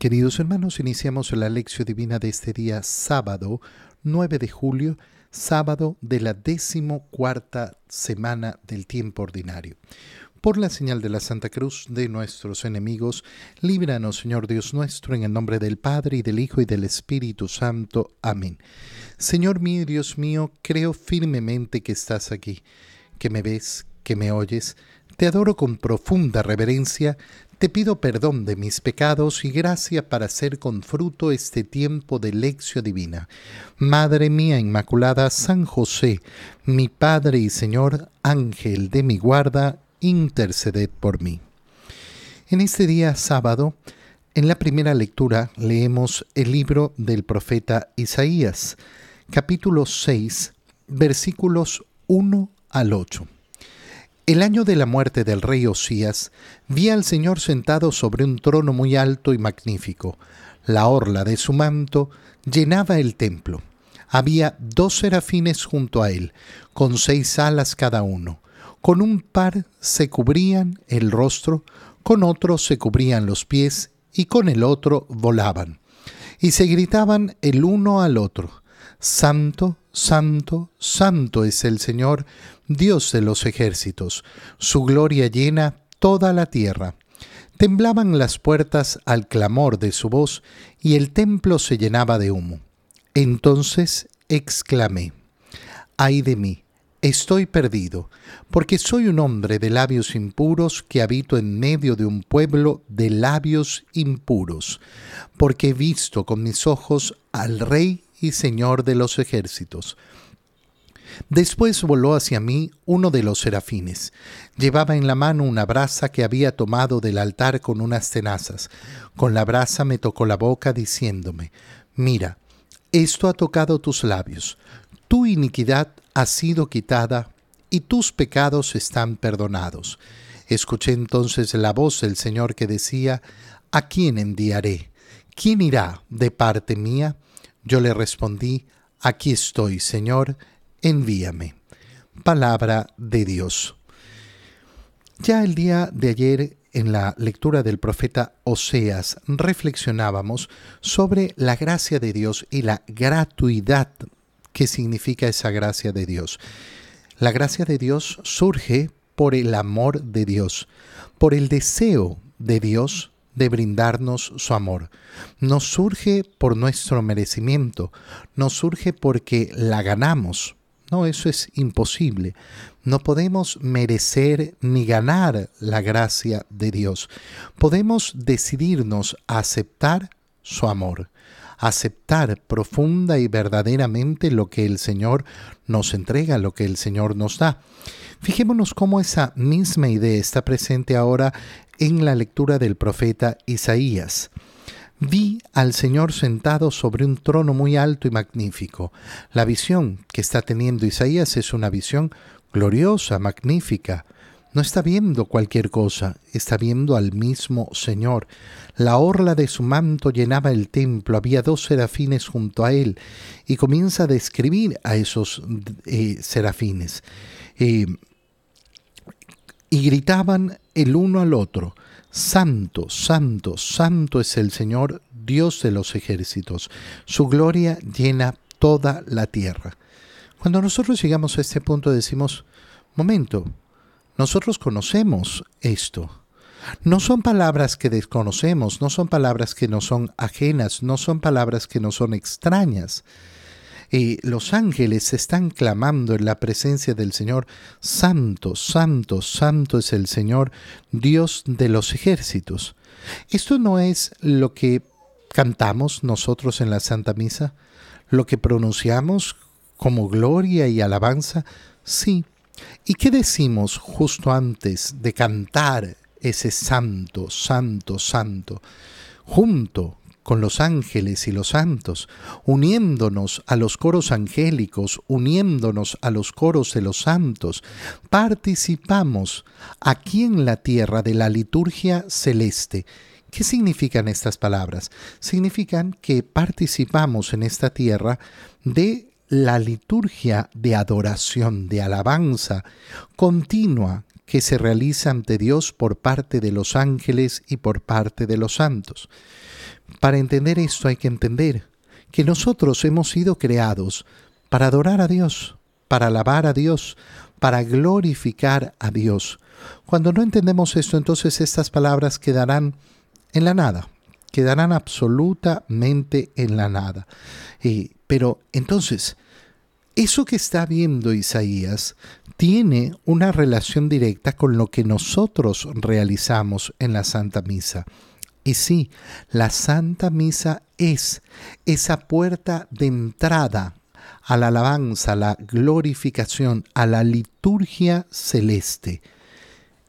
Queridos hermanos, iniciamos la lección divina de este día sábado 9 de julio, sábado de la decimocuarta semana del tiempo ordinario. Por la señal de la Santa Cruz de nuestros enemigos, líbranos, Señor Dios nuestro, en el nombre del Padre y del Hijo y del Espíritu Santo. Amén. Señor mío Dios mío, creo firmemente que estás aquí, que me ves, que me oyes. Te adoro con profunda reverencia te pido perdón de mis pecados y gracia para hacer con fruto este tiempo de lección divina. Madre mía Inmaculada, San José, mi Padre y Señor, Ángel de mi guarda, interceded por mí. En este día sábado, en la primera lectura leemos el libro del profeta Isaías, capítulo 6, versículos 1 al 8. El año de la muerte del rey Osías, vi al Señor sentado sobre un trono muy alto y magnífico. La orla de su manto llenaba el templo. Había dos serafines junto a él, con seis alas cada uno. Con un par se cubrían el rostro, con otro se cubrían los pies y con el otro volaban. Y se gritaban el uno al otro, Santo, Santo, Santo es el Señor, Dios de los ejércitos. Su gloria llena toda la tierra. Temblaban las puertas al clamor de su voz y el templo se llenaba de humo. Entonces exclamé, ay de mí, estoy perdido, porque soy un hombre de labios impuros que habito en medio de un pueblo de labios impuros, porque he visto con mis ojos al Rey y Señor de los ejércitos. Después voló hacia mí uno de los serafines. Llevaba en la mano una brasa que había tomado del altar con unas tenazas. Con la brasa me tocó la boca diciéndome, Mira, esto ha tocado tus labios. Tu iniquidad ha sido quitada y tus pecados están perdonados. Escuché entonces la voz del Señor que decía, ¿A quién enviaré? ¿Quién irá de parte mía? Yo le respondí, Aquí estoy, Señor, envíame. Palabra de Dios. Ya el día de ayer en la lectura del profeta Oseas reflexionábamos sobre la gracia de Dios y la gratuidad que significa esa gracia de Dios. La gracia de Dios surge por el amor de Dios, por el deseo de Dios de brindarnos su amor. No surge por nuestro merecimiento, no surge porque la ganamos. No, eso es imposible. No podemos merecer ni ganar la gracia de Dios. Podemos decidirnos a aceptar su amor, aceptar profunda y verdaderamente lo que el Señor nos entrega, lo que el Señor nos da. Fijémonos cómo esa misma idea está presente ahora en la lectura del profeta Isaías. Vi al Señor sentado sobre un trono muy alto y magnífico. La visión que está teniendo Isaías es una visión gloriosa, magnífica. No está viendo cualquier cosa, está viendo al mismo Señor. La orla de su manto llenaba el templo, había dos serafines junto a él, y comienza a describir a esos eh, serafines. Eh, y gritaban el uno al otro, Santo, Santo, Santo es el Señor, Dios de los ejércitos. Su gloria llena toda la tierra. Cuando nosotros llegamos a este punto decimos, momento, nosotros conocemos esto. No son palabras que desconocemos, no son palabras que nos son ajenas, no son palabras que nos son extrañas los ángeles están clamando en la presencia del Señor, Santo, Santo, Santo es el Señor, Dios de los ejércitos. Esto no es lo que cantamos nosotros en la Santa Misa, lo que pronunciamos como gloria y alabanza, sí. ¿Y qué decimos justo antes de cantar ese santo, santo, santo? Junto con los ángeles y los santos, uniéndonos a los coros angélicos, uniéndonos a los coros de los santos, participamos aquí en la tierra de la liturgia celeste. ¿Qué significan estas palabras? Significan que participamos en esta tierra de la liturgia de adoración, de alabanza continua que se realiza ante Dios por parte de los ángeles y por parte de los santos. Para entender esto hay que entender que nosotros hemos sido creados para adorar a Dios, para alabar a Dios, para glorificar a Dios. Cuando no entendemos esto, entonces estas palabras quedarán en la nada, quedarán absolutamente en la nada. Eh, pero entonces, eso que está viendo Isaías tiene una relación directa con lo que nosotros realizamos en la Santa Misa. Y sí, la Santa Misa es esa puerta de entrada a la alabanza, a la glorificación, a la liturgia celeste.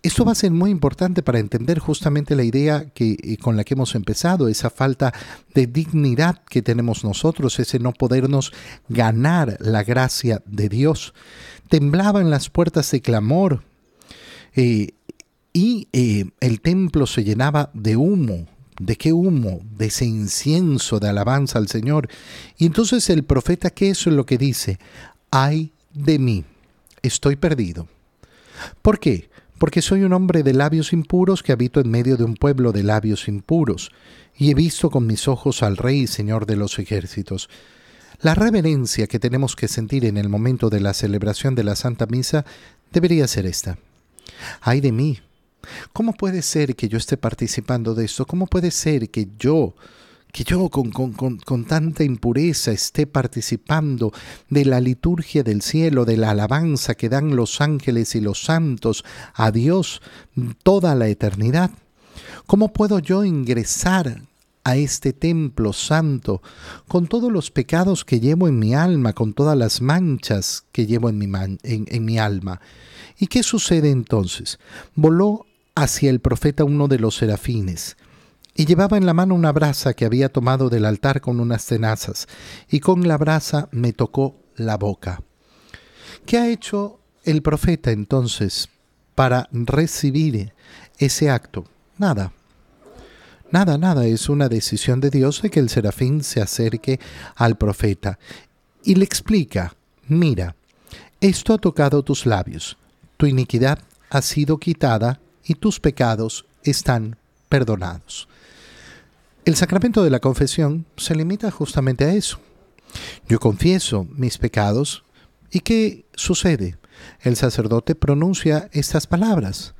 Esto va a ser muy importante para entender justamente la idea que, eh, con la que hemos empezado, esa falta de dignidad que tenemos nosotros, ese no podernos ganar la gracia de Dios. Temblaban las puertas de clamor eh, y eh, el templo se llenaba de humo. ¿De qué humo? De ese incienso de alabanza al Señor. Y entonces el profeta, ¿qué es lo que dice? Ay de mí, estoy perdido. ¿Por qué? Porque soy un hombre de labios impuros que habito en medio de un pueblo de labios impuros, y he visto con mis ojos al Rey y Señor de los ejércitos. La reverencia que tenemos que sentir en el momento de la celebración de la Santa Misa debería ser esta. Ay de mí. ¿Cómo puede ser que yo esté participando de esto? ¿Cómo puede ser que yo que yo con, con, tanta impureza esté participando de la liturgia del cielo, de la alabanza que dan los ángeles y los santos a Dios toda la eternidad. ¿Cómo puedo yo ingresar a este templo santo con todos los pecados que llevo en mi alma, con todas las manchas que llevo en mi, en mi alma? ¿Y qué sucede entonces? Voló hacia el profeta uno de los serafines, y llevaba en la mano una brasa que había tomado del altar con unas tenazas, y con la brasa me tocó la boca. ¿Qué ha hecho el profeta entonces para recibir ese acto? Nada. Nada, nada, es una decisión de Dios de que el serafín se acerque al profeta y le explica, mira, esto ha tocado tus labios, tu iniquidad ha sido quitada y tus pecados están perdonados. El sacramento de la confesión se limita justamente a eso. Yo confieso mis pecados y ¿qué sucede? El sacerdote pronuncia estas palabras.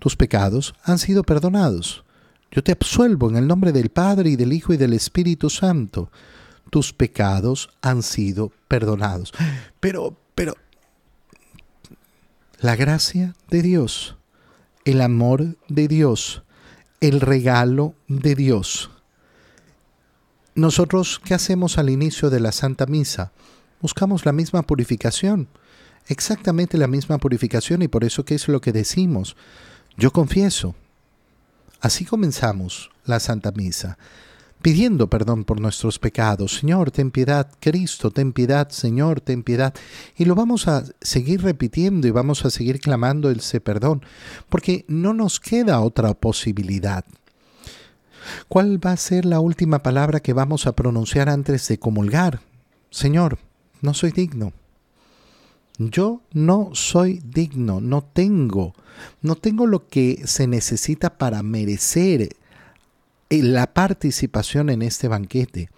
Tus pecados han sido perdonados. Yo te absuelvo en el nombre del Padre y del Hijo y del Espíritu Santo. Tus pecados han sido perdonados. Pero, pero, la gracia de Dios, el amor de Dios, el regalo de Dios. Nosotros, ¿qué hacemos al inicio de la Santa Misa? Buscamos la misma purificación, exactamente la misma purificación y por eso qué es lo que decimos. Yo confieso. Así comenzamos la Santa Misa pidiendo perdón por nuestros pecados. Señor, ten piedad. Cristo, ten piedad. Señor, ten piedad. Y lo vamos a seguir repitiendo y vamos a seguir clamando ese perdón, porque no nos queda otra posibilidad. ¿Cuál va a ser la última palabra que vamos a pronunciar antes de comulgar? Señor, no soy digno. Yo no soy digno, no tengo, no tengo lo que se necesita para merecer la participación en este banquete.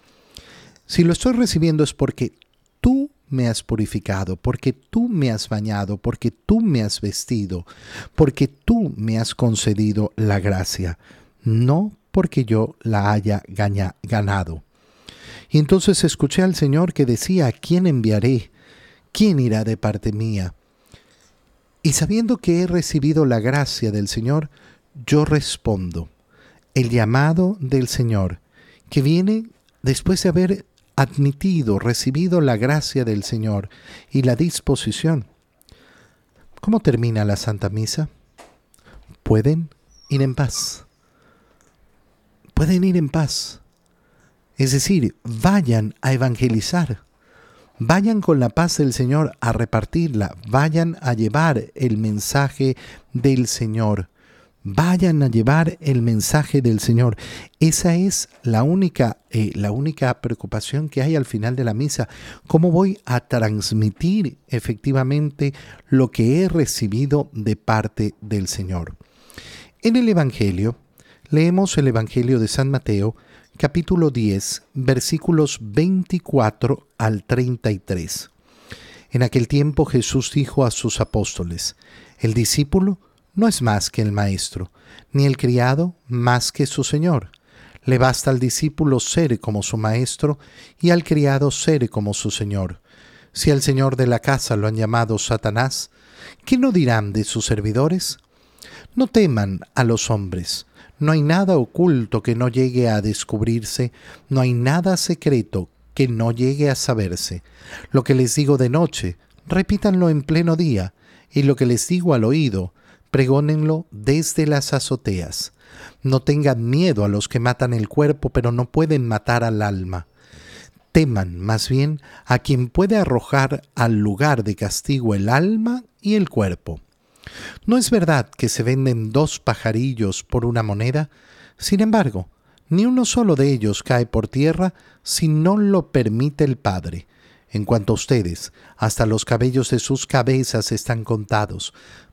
Si lo estoy recibiendo es porque tú me has purificado, porque tú me has bañado, porque tú me has vestido, porque tú me has concedido la gracia, no porque yo la haya ganado. Y entonces escuché al Señor que decía, ¿a quién enviaré? ¿Quién irá de parte mía? Y sabiendo que he recibido la gracia del Señor, yo respondo, el llamado del Señor, que viene después de haber admitido, recibido la gracia del Señor y la disposición. ¿Cómo termina la Santa Misa? Pueden ir en paz. Pueden ir en paz. Es decir, vayan a evangelizar. Vayan con la paz del Señor a repartirla. Vayan a llevar el mensaje del Señor vayan a llevar el mensaje del Señor. Esa es la única, eh, la única preocupación que hay al final de la misa. ¿Cómo voy a transmitir efectivamente lo que he recibido de parte del Señor? En el Evangelio, leemos el Evangelio de San Mateo, capítulo 10, versículos 24 al 33. En aquel tiempo Jesús dijo a sus apóstoles, el discípulo no es más que el maestro, ni el criado más que su señor. Le basta al discípulo ser como su maestro y al criado ser como su señor. Si al señor de la casa lo han llamado Satanás, ¿qué no dirán de sus servidores? No teman a los hombres. No hay nada oculto que no llegue a descubrirse, no hay nada secreto que no llegue a saberse. Lo que les digo de noche, repítanlo en pleno día, y lo que les digo al oído, pregónenlo desde las azoteas. No tengan miedo a los que matan el cuerpo, pero no pueden matar al alma. Teman más bien a quien puede arrojar al lugar de castigo el alma y el cuerpo. ¿No es verdad que se venden dos pajarillos por una moneda? Sin embargo, ni uno solo de ellos cae por tierra si no lo permite el Padre. En cuanto a ustedes, hasta los cabellos de sus cabezas están contados.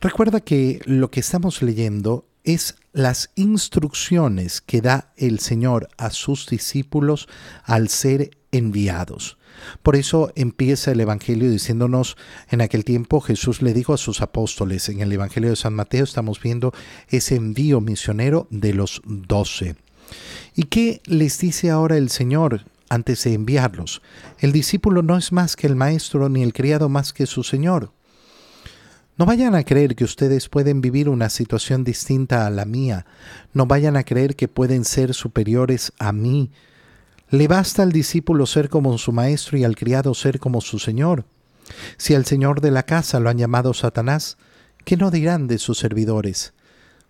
Recuerda que lo que estamos leyendo es las instrucciones que da el Señor a sus discípulos al ser enviados. Por eso empieza el Evangelio diciéndonos, en aquel tiempo Jesús le dijo a sus apóstoles, en el Evangelio de San Mateo estamos viendo ese envío misionero de los doce. ¿Y qué les dice ahora el Señor antes de enviarlos? El discípulo no es más que el maestro, ni el criado más que su Señor. No vayan a creer que ustedes pueden vivir una situación distinta a la mía. No vayan a creer que pueden ser superiores a mí. Le basta al discípulo ser como su maestro y al criado ser como su señor. Si al señor de la casa lo han llamado Satanás, ¿qué no dirán de sus servidores?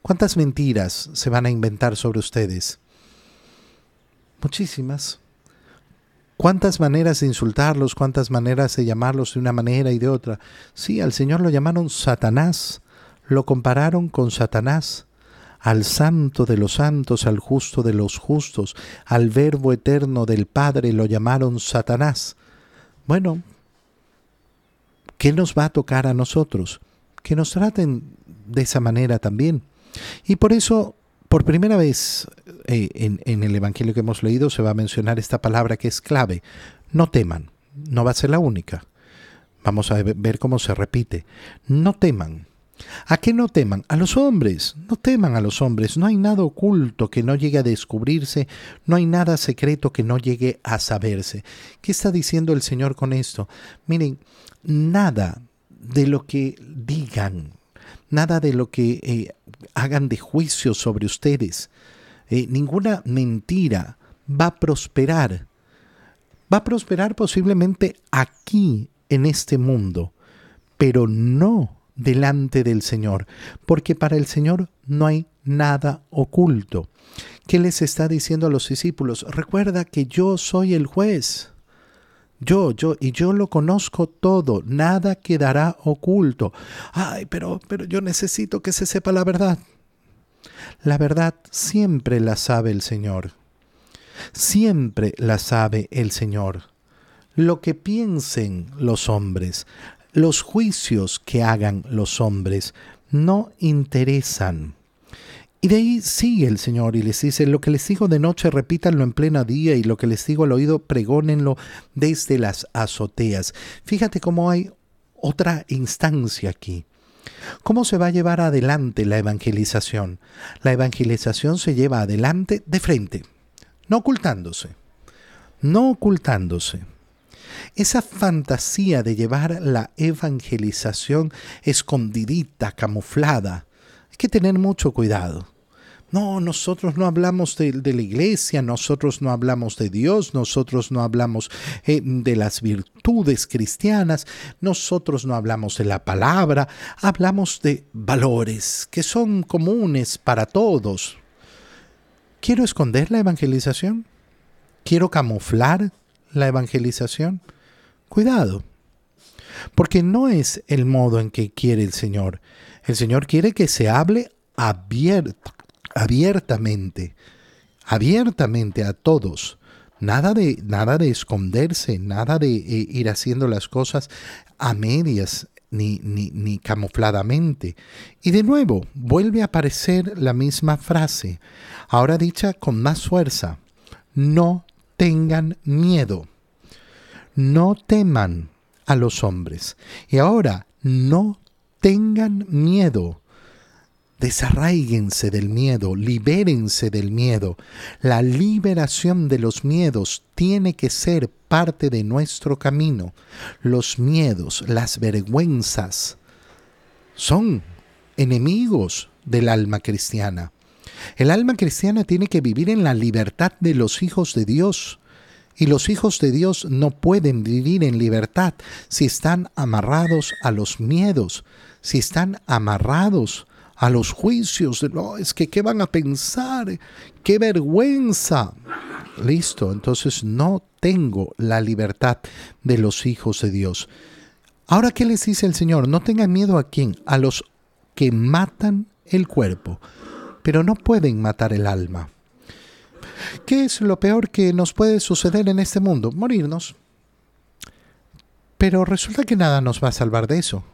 ¿Cuántas mentiras se van a inventar sobre ustedes? Muchísimas. ¿Cuántas maneras de insultarlos, cuántas maneras de llamarlos de una manera y de otra? Sí, al Señor lo llamaron Satanás, lo compararon con Satanás, al santo de los santos, al justo de los justos, al verbo eterno del Padre lo llamaron Satanás. Bueno, ¿qué nos va a tocar a nosotros? Que nos traten de esa manera también. Y por eso por primera vez eh, en, el Evangelio que hemos leído se va a mencionar esta palabra que es clave. No teman. No va a ser la única. Vamos a ver cómo se repite. No teman. ¿A qué no teman? A los hombres. No teman a los hombres. No hay nada oculto que no llegue a descubrirse. No hay nada secreto que no llegue a saberse. ¿Qué está diciendo el Señor con esto? Miren, nada de lo que digan, nada de lo que eh, hagan de juicio sobre ustedes. Eh, ninguna mentira va a prosperar. Va a prosperar posiblemente aquí, en este mundo, pero no delante del Señor, porque para el Señor no hay nada oculto. ¿Qué les está diciendo a los discípulos? Recuerda que yo soy el juez. Yo, yo, y yo lo conozco todo, nada quedará oculto. Ay, pero, pero yo necesito que se sepa la verdad. La verdad siempre la sabe el Señor. Siempre la sabe el Señor. Lo que piensen los hombres, los juicios que hagan los hombres, no interesan. Y de ahí sigue el Señor y les dice, lo que les digo de noche repítanlo en plena día y lo que les digo al oído pregónenlo desde las azoteas. Fíjate cómo hay otra instancia aquí. ¿Cómo se va a llevar adelante la evangelización? La evangelización se lleva adelante de frente, no ocultándose, no ocultándose. Esa fantasía de llevar la evangelización escondidita, camuflada, hay que tener mucho cuidado. No, nosotros no hablamos de, la iglesia, nosotros no hablamos de Dios, nosotros no hablamos eh, de las virtudes cristianas, nosotros no hablamos de la palabra, hablamos de valores que son comunes para todos. ¿Quiero esconder la evangelización? ¿Quiero camuflar la evangelización? Cuidado, porque no es el modo en que quiere el Señor. El Señor quiere que se hable abierto abiertamente, abiertamente a todos. Nada de, nada de esconderse, nada de eh, ir haciendo las cosas a medias ni, ni, ni camufladamente. Y de nuevo, vuelve a aparecer la misma frase, ahora dicha con más fuerza. No tengan miedo. No teman a los hombres. Y ahora, no tengan miedo. Desarraíguense del miedo, libérense del miedo. La liberación de los miedos tiene que ser parte de nuestro camino. Los miedos, las vergüenzas, son enemigos del alma cristiana. El alma cristiana tiene que vivir en la libertad de los hijos de Dios. Y los hijos de Dios no pueden vivir en libertad si están amarrados a los miedos, si están amarrados a los juicios no, es que qué van a pensar, qué vergüenza. Listo, entonces no tengo la libertad de los hijos de Dios. Ahora, ¿qué les dice el Señor? No tengan miedo a quién, a los que matan el cuerpo, pero no pueden matar el alma. ¿Qué es lo peor que nos puede suceder en este mundo? Morirnos. Pero resulta que nada nos va a salvar de eso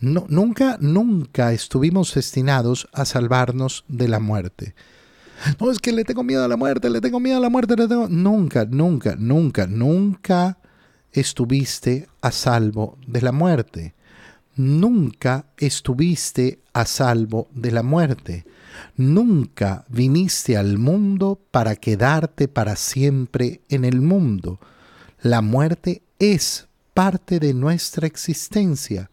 nunca, nunca estuvimos destinados a salvarnos de la muerte. No, es que le tengo miedo a la muerte, le tengo miedo a la muerte, le tengo... Nunca, nunca, nunca, nunca estuviste a salvo de la muerte. Nunca estuviste a salvo de la muerte. Nunca viniste al mundo para quedarte para siempre en el mundo. La muerte es parte de nuestra existencia.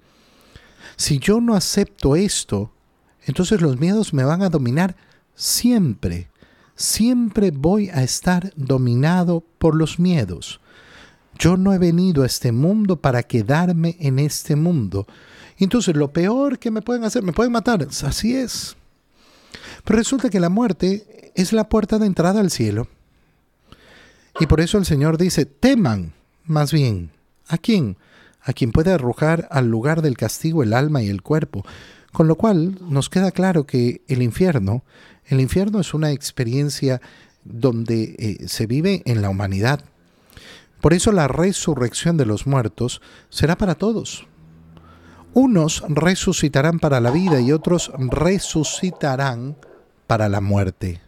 Si yo no acepto esto, entonces los miedos me van a dominar siempre. Siempre voy a estar dominado por los miedos. Yo no he venido a este mundo para quedarme en este mundo. Entonces lo peor que me pueden hacer, me pueden matar. Así es. Pero resulta que la muerte es la puerta de entrada al cielo. Y por eso el Señor dice, teman más bien. ¿A quién? A quien puede arrojar al lugar del castigo el alma y el cuerpo. Con lo cual nos queda claro que el infierno, el infierno es una experiencia donde eh, se vive en la humanidad. Por eso la resurrección de los muertos será para todos. Unos resucitarán para la vida y otros resucitarán para la muerte.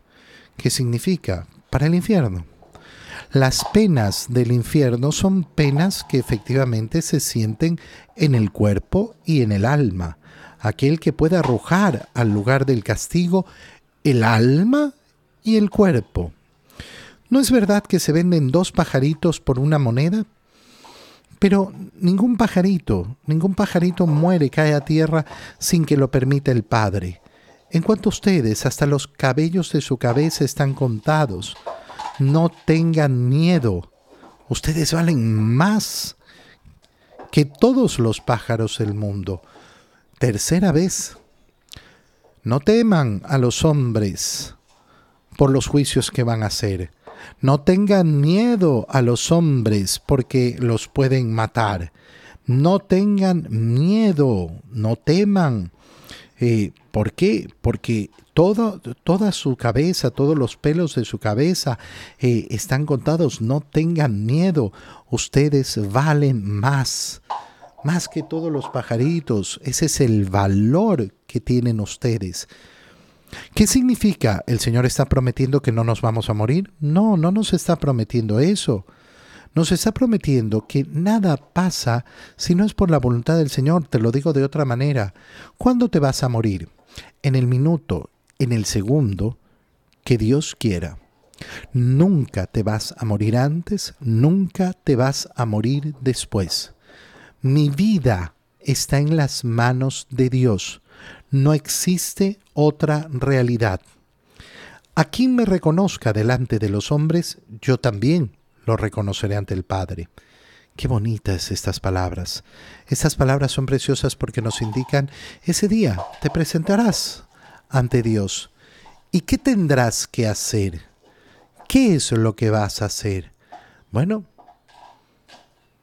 ¿Qué significa? Para el infierno. Las penas del infierno son penas que efectivamente se sienten en el cuerpo y en el alma. Aquel que puede arrojar al lugar del castigo el alma y el cuerpo. ¿No es verdad que se venden dos pajaritos por una moneda? Pero ningún pajarito, ningún pajarito muere, cae a tierra sin que lo permita el Padre. En cuanto a ustedes, hasta los cabellos de su cabeza están contados no tengan miedo. Ustedes valen más que todos los pájaros del mundo. Tercera vez, no teman a los hombres por los juicios que van a hacer. No tengan miedo a los hombres porque los pueden matar. No tengan miedo, no teman. Eh, ¿Por qué? Porque toda su cabeza, todos los pelos de su cabeza eh, están contados. No tengan miedo, ustedes valen más, más que todos los pajaritos. Ese es el valor que tienen ustedes. ¿Qué significa? ¿El Señor está prometiendo que no nos vamos a morir? No, no nos está prometiendo eso. Nos está prometiendo que nada pasa si no es por la voluntad del Señor. Te lo digo de otra manera. ¿Cuándo te vas a morir? En el minuto, en el segundo que Dios quiera. Nunca te vas a morir antes, nunca te vas a morir después. Mi vida está en las manos de Dios. No existe otra realidad. A quien me reconozca delante de los hombres, yo también lo reconoceré ante el Padre. Qué bonitas estas palabras. Estas palabras son preciosas porque nos indican, ese día te presentarás ante Dios. ¿Y qué tendrás que hacer? ¿Qué es lo que vas a hacer? Bueno,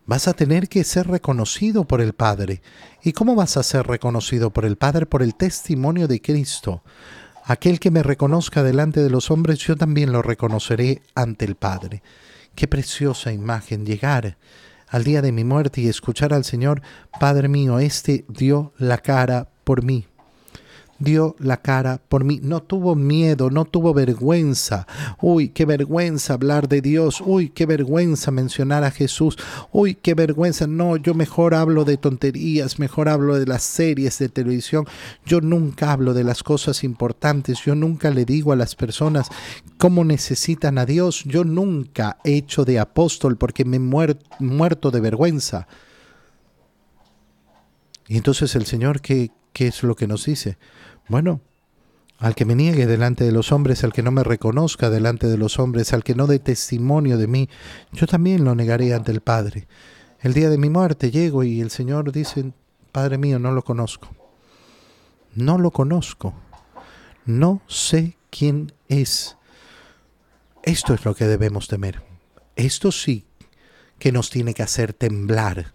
vas a tener que ser reconocido por el Padre. ¿Y cómo vas a ser reconocido por el Padre? Por el testimonio de Cristo. Aquel que me reconozca delante de los hombres, yo también lo reconoceré ante el Padre. Qué preciosa imagen llegar al día de mi muerte y escuchar al Señor, Padre mío, este dio la cara por mí dio la cara por mí, no tuvo miedo, no tuvo vergüenza. Uy, qué vergüenza hablar de Dios, uy, qué vergüenza mencionar a Jesús, uy, qué vergüenza. No, yo mejor hablo de tonterías, mejor hablo de las series de televisión. Yo nunca hablo de las cosas importantes, yo nunca le digo a las personas cómo necesitan a Dios. Yo nunca he hecho de apóstol porque me he muerto de vergüenza. Y entonces el Señor, ¿qué, ¿qué es lo que nos dice? Bueno, al que me niegue delante de los hombres, al que no me reconozca delante de los hombres, al que no dé testimonio de mí, yo también lo negaré ante el Padre. El día de mi muerte llego y el Señor dice, Padre mío, no lo conozco. No lo conozco. No sé quién es. Esto es lo que debemos temer. Esto sí que nos tiene que hacer temblar,